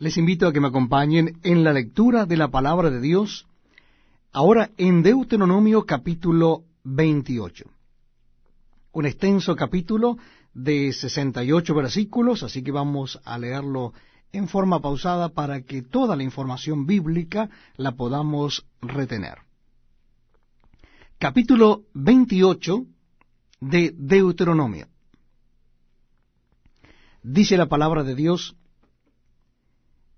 Les invito a que me acompañen en la lectura de la palabra de Dios, ahora en Deuteronomio capítulo 28. Un extenso capítulo de 68 versículos, así que vamos a leerlo en forma pausada para que toda la información bíblica la podamos retener. Capítulo 28 de Deuteronomio. Dice la palabra de Dios,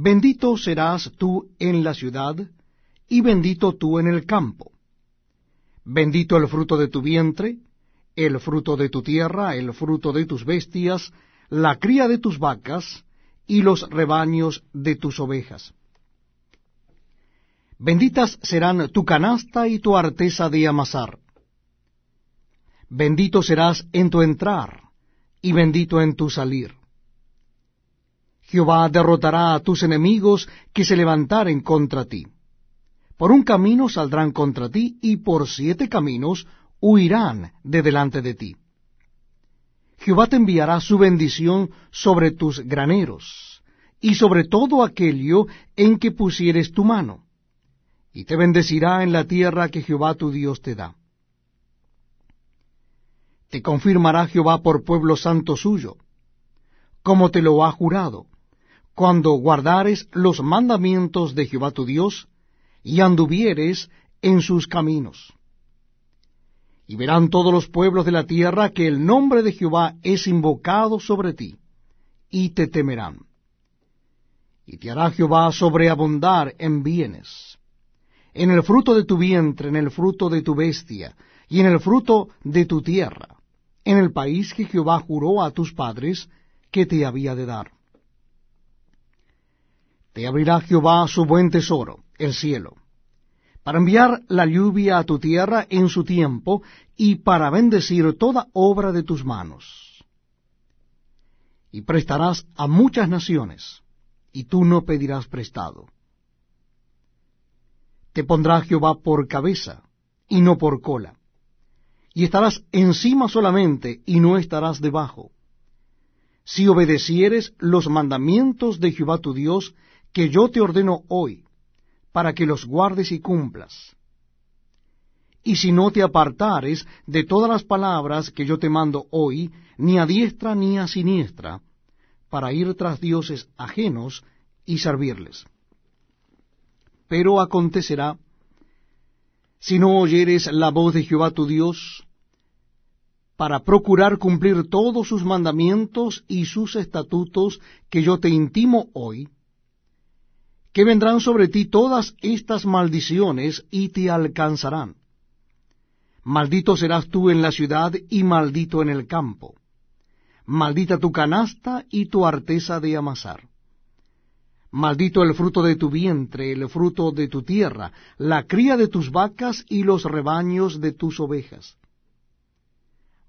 Bendito serás tú en la ciudad, y bendito tú en el campo. Bendito el fruto de tu vientre, el fruto de tu tierra, el fruto de tus bestias, la cría de tus vacas, y los rebaños de tus ovejas. Benditas serán tu canasta y tu arteza de amasar. Bendito serás en tu entrar, y bendito en tu salir Jehová derrotará a tus enemigos que se levantaren contra ti. Por un camino saldrán contra ti, y por siete caminos huirán de delante de ti. Jehová te enviará su bendición sobre tus graneros, y sobre todo aquello en que pusieres tu mano, y te bendecirá en la tierra que Jehová tu Dios te da. Te confirmará Jehová por pueblo santo suyo, como te lo ha jurado cuando guardares los mandamientos de Jehová tu Dios, y anduvieres en sus caminos. Y verán todos los pueblos de la tierra que el nombre de Jehová es invocado sobre ti, y te temerán. Y te hará Jehová sobreabundar en bienes, en el fruto de tu vientre, en el fruto de tu bestia, y en el fruto de tu tierra, en el país que Jehová juró a tus padres que te había de dar te abrirá Jehová su buen tesoro, el cielo, para enviar la lluvia a tu tierra en su tiempo y para bendecir toda obra de tus manos. Y prestarás a muchas naciones, y tú no pedirás prestado. Te pondrá Jehová por cabeza, y no por cola, y estarás encima solamente, y no estarás debajo. Si obedecieres los mandamientos de Jehová tu Dios, que yo te ordeno hoy, para que los guardes y cumplas. Y si no te apartares de todas las palabras que yo te mando hoy, ni a diestra ni a siniestra, para ir tras dioses ajenos y servirles. Pero acontecerá, si no oyeres la voz de Jehová tu Dios, para procurar cumplir todos sus mandamientos y sus estatutos que yo te intimo hoy, que vendrán sobre ti todas estas maldiciones y te alcanzarán. Maldito serás tú en la ciudad y maldito en el campo. Maldita tu canasta y tu arteza de amasar. Maldito el fruto de tu vientre, el fruto de tu tierra, la cría de tus vacas y los rebaños de tus ovejas.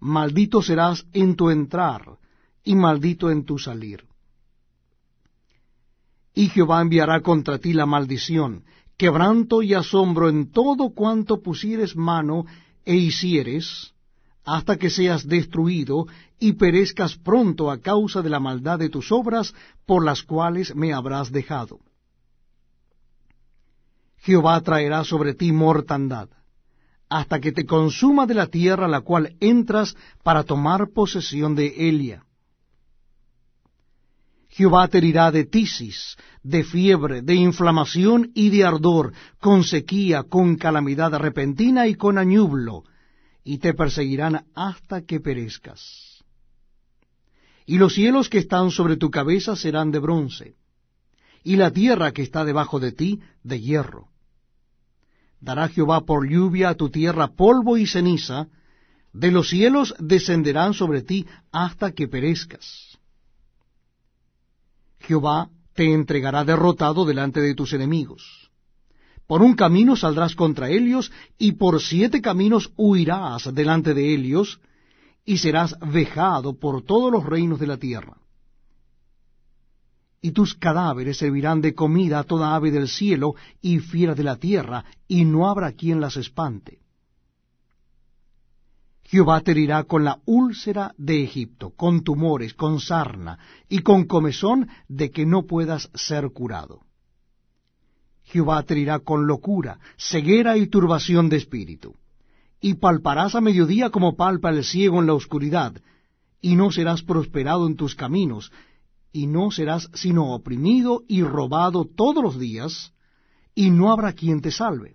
Maldito serás en tu entrar y maldito en tu salir y Jehová enviará contra ti la maldición, quebranto y asombro en todo cuanto pusieres mano e hicieres, hasta que seas destruido y perezcas pronto a causa de la maldad de tus obras por las cuales me habrás dejado. Jehová traerá sobre ti mortandad, hasta que te consuma de la tierra la cual entras para tomar posesión de Elia Jehová te herirá de tisis, de fiebre, de inflamación y de ardor, con sequía, con calamidad repentina y con añublo, y te perseguirán hasta que perezcas. Y los cielos que están sobre tu cabeza serán de bronce, y la tierra que está debajo de ti de hierro. Dará Jehová por lluvia a tu tierra polvo y ceniza, de los cielos descenderán sobre ti hasta que perezcas. Jehová te entregará derrotado delante de tus enemigos. Por un camino saldrás contra ellos, y por siete caminos huirás delante de ellos, y serás vejado por todos los reinos de la tierra. Y tus cadáveres servirán de comida a toda ave del cielo y fiera de la tierra, y no habrá quien las espante. Jehová te herirá con la úlcera de Egipto, con tumores, con sarna y con comezón de que no puedas ser curado. Jehová te herirá con locura, ceguera y turbación de espíritu. Y palparás a mediodía como palpa el ciego en la oscuridad, y no serás prosperado en tus caminos, y no serás sino oprimido y robado todos los días, y no habrá quien te salve.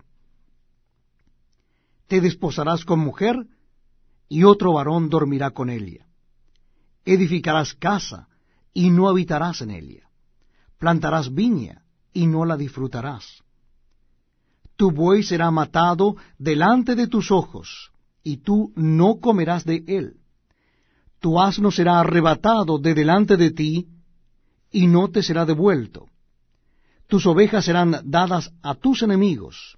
Te desposarás con mujer, y otro varón dormirá con ella. Edificarás casa, y no habitarás en ella. Plantarás viña, y no la disfrutarás. Tu buey será matado delante de tus ojos, y tú no comerás de él. Tu asno será arrebatado de delante de ti, y no te será devuelto. Tus ovejas serán dadas a tus enemigos,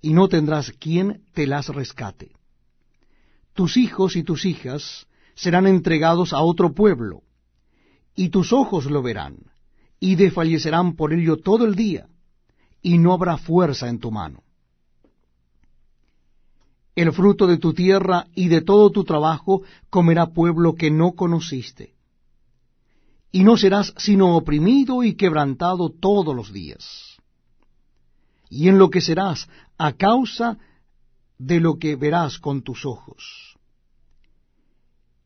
y no tendrás quien te las rescate tus hijos y tus hijas serán entregados a otro pueblo, y tus ojos lo verán, y desfallecerán por ello todo el día, y no habrá fuerza en tu mano. El fruto de tu tierra y de todo tu trabajo comerá pueblo que no conociste, y no serás sino oprimido y quebrantado todos los días. Y enloquecerás a causa de lo que verás con tus ojos.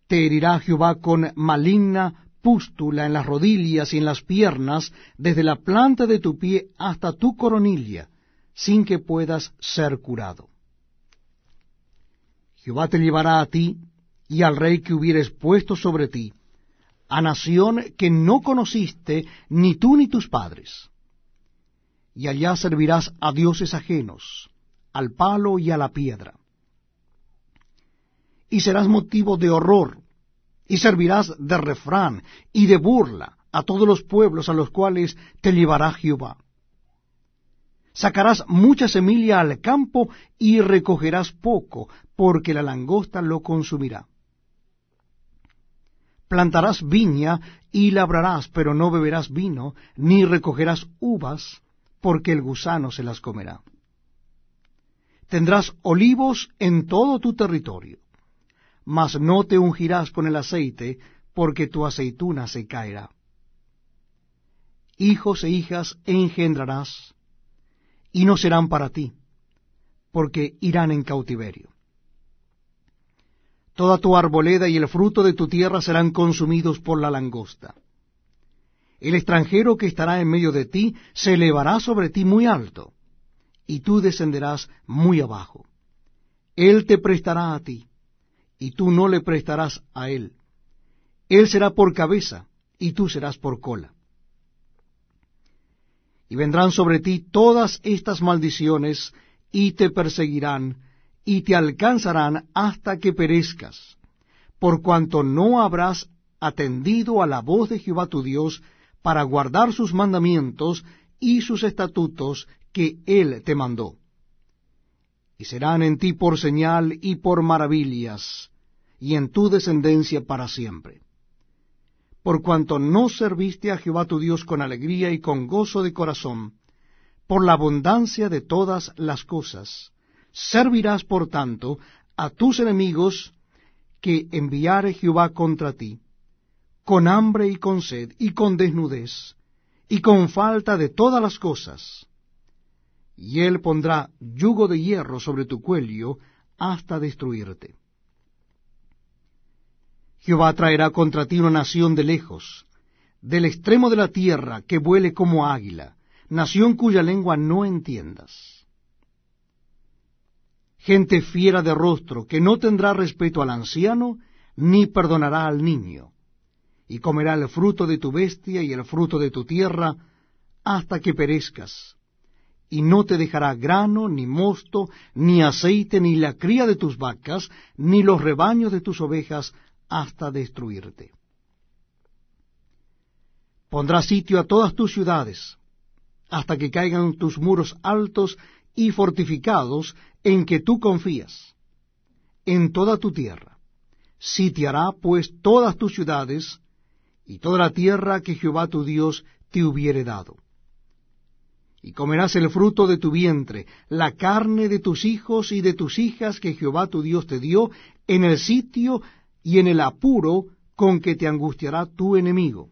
Te herirá Jehová con maligna pústula en las rodillas y en las piernas, desde la planta de tu pie hasta tu coronilla, sin que puedas ser curado. Jehová te llevará a ti y al rey que hubieres puesto sobre ti, a nación que no conociste ni tú ni tus padres. Y allá servirás a dioses ajenos, al palo y a la piedra. Y serás motivo de horror, y servirás de refrán y de burla a todos los pueblos a los cuales te llevará Jehová. Sacarás mucha semilla al campo y recogerás poco, porque la langosta lo consumirá. Plantarás viña y labrarás, pero no beberás vino, ni recogerás uvas, porque el gusano se las comerá tendrás olivos en todo tu territorio, mas no te ungirás con el aceite, porque tu aceituna se caerá. Hijos e hijas engendrarás, y no serán para ti, porque irán en cautiverio. Toda tu arboleda y el fruto de tu tierra serán consumidos por la langosta. El extranjero que estará en medio de ti se elevará sobre ti muy alto y tú descenderás muy abajo. Él te prestará a ti, y tú no le prestarás a él. Él será por cabeza, y tú serás por cola. Y vendrán sobre ti todas estas maldiciones, y te perseguirán, y te alcanzarán hasta que perezcas, por cuanto no habrás atendido a la voz de Jehová tu Dios para guardar sus mandamientos y sus estatutos que él te mandó. Y serán en ti por señal y por maravillas, y en tu descendencia para siempre. Por cuanto no serviste a Jehová tu Dios con alegría y con gozo de corazón, por la abundancia de todas las cosas, servirás por tanto a tus enemigos que enviare Jehová contra ti, con hambre y con sed y con desnudez, y con falta de todas las cosas, y él pondrá yugo de hierro sobre tu cuello hasta destruirte. Jehová traerá contra ti una nación de lejos, del extremo de la tierra, que vuele como águila, nación cuya lengua no entiendas. Gente fiera de rostro, que no tendrá respeto al anciano, ni perdonará al niño, y comerá el fruto de tu bestia y el fruto de tu tierra, hasta que perezcas y no te dejará grano, ni mosto, ni aceite, ni la cría de tus vacas, ni los rebaños de tus ovejas, hasta destruirte. Pondrá sitio a todas tus ciudades, hasta que caigan tus muros altos y fortificados en que tú confías, en toda tu tierra. Sitiará pues todas tus ciudades y toda la tierra que Jehová tu Dios te hubiere dado. Y comerás el fruto de tu vientre, la carne de tus hijos y de tus hijas que Jehová tu Dios te dio en el sitio y en el apuro con que te angustiará tu enemigo.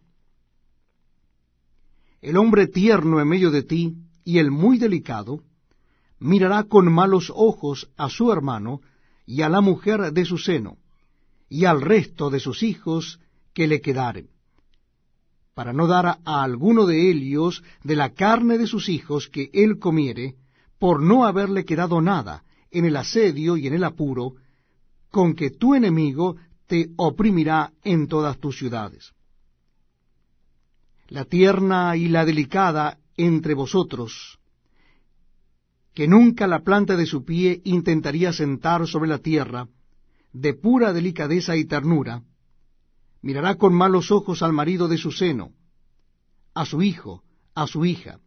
El hombre tierno en medio de ti y el muy delicado, mirará con malos ojos a su hermano y a la mujer de su seno, y al resto de sus hijos que le quedaren, para no dar a alguno de ellos de la carne de sus hijos que él comiere, por no haberle quedado nada en el asedio y en el apuro, con que tu enemigo te oprimirá en todas tus ciudades. La tierna y la delicada entre vosotros, que nunca la planta de su pie intentaría sentar sobre la tierra, de pura delicadeza y ternura, mirará con malos ojos al marido de su seno, a su hijo, a su hija,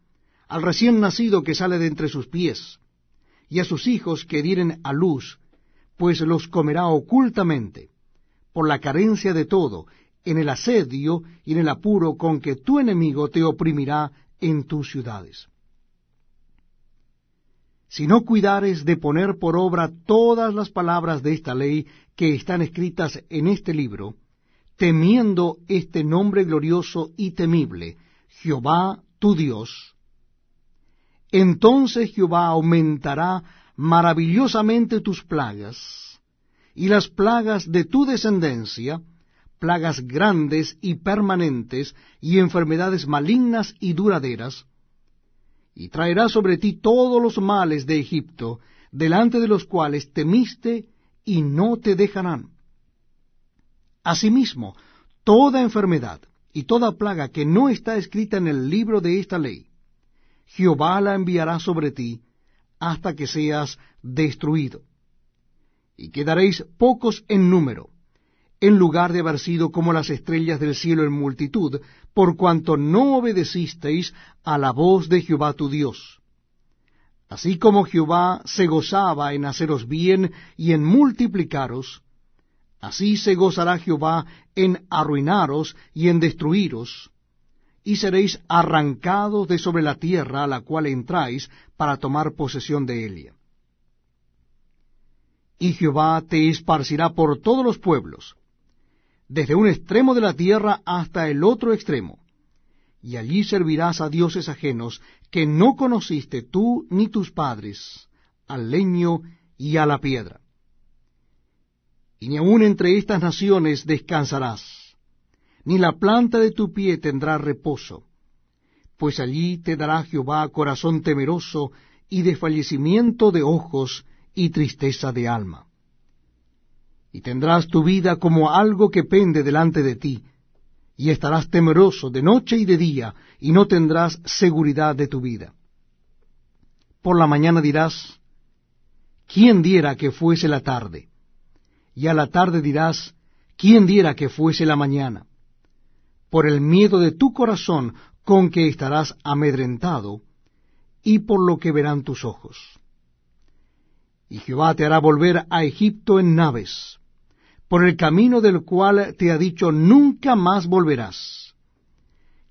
al recién nacido que sale de entre sus pies, y a sus hijos que dieren a luz, pues los comerá ocultamente, por la carencia de todo, en el asedio y en el apuro con que tu enemigo te oprimirá en tus ciudades. Si no cuidares de poner por obra todas las palabras de esta ley que están escritas en este libro, temiendo este nombre glorioso y temible, Jehová tu Dios, entonces Jehová aumentará maravillosamente tus plagas, y las plagas de tu descendencia, plagas grandes y permanentes, y enfermedades malignas y duraderas, y traerá sobre ti todos los males de Egipto, delante de los cuales temiste, y no te dejarán. Asimismo, toda enfermedad y toda plaga que no está escrita en el libro de esta ley, Jehová la enviará sobre ti hasta que seas destruido. Y quedaréis pocos en número, en lugar de haber sido como las estrellas del cielo en multitud, por cuanto no obedecisteis a la voz de Jehová tu Dios. Así como Jehová se gozaba en haceros bien y en multiplicaros, así se gozará Jehová en arruinaros y en destruiros, y seréis arrancados de sobre la tierra a la cual entráis para tomar posesión de ella. Y Jehová te esparcirá por todos los pueblos, desde un extremo de la tierra hasta el otro extremo, y allí servirás a dioses ajenos que no conociste tú ni tus padres, al leño y a la piedra. Y ni aun entre estas naciones descansarás, ni la planta de tu pie tendrá reposo, pues allí te dará Jehová corazón temeroso y desfallecimiento de ojos y tristeza de alma y tendrás tu vida como algo que pende delante de ti, y estarás temeroso de noche y de día, y no tendrás seguridad de tu vida. Por la mañana dirás, ¿quién diera que fuese la tarde? Y a la tarde dirás, ¿quién diera que fuese la mañana? Por el miedo de tu corazón con que estarás amedrentado, y por lo que verán tus ojos. Y Jehová te hará volver a Egipto en naves, por el camino del cual te ha dicho nunca más volverás.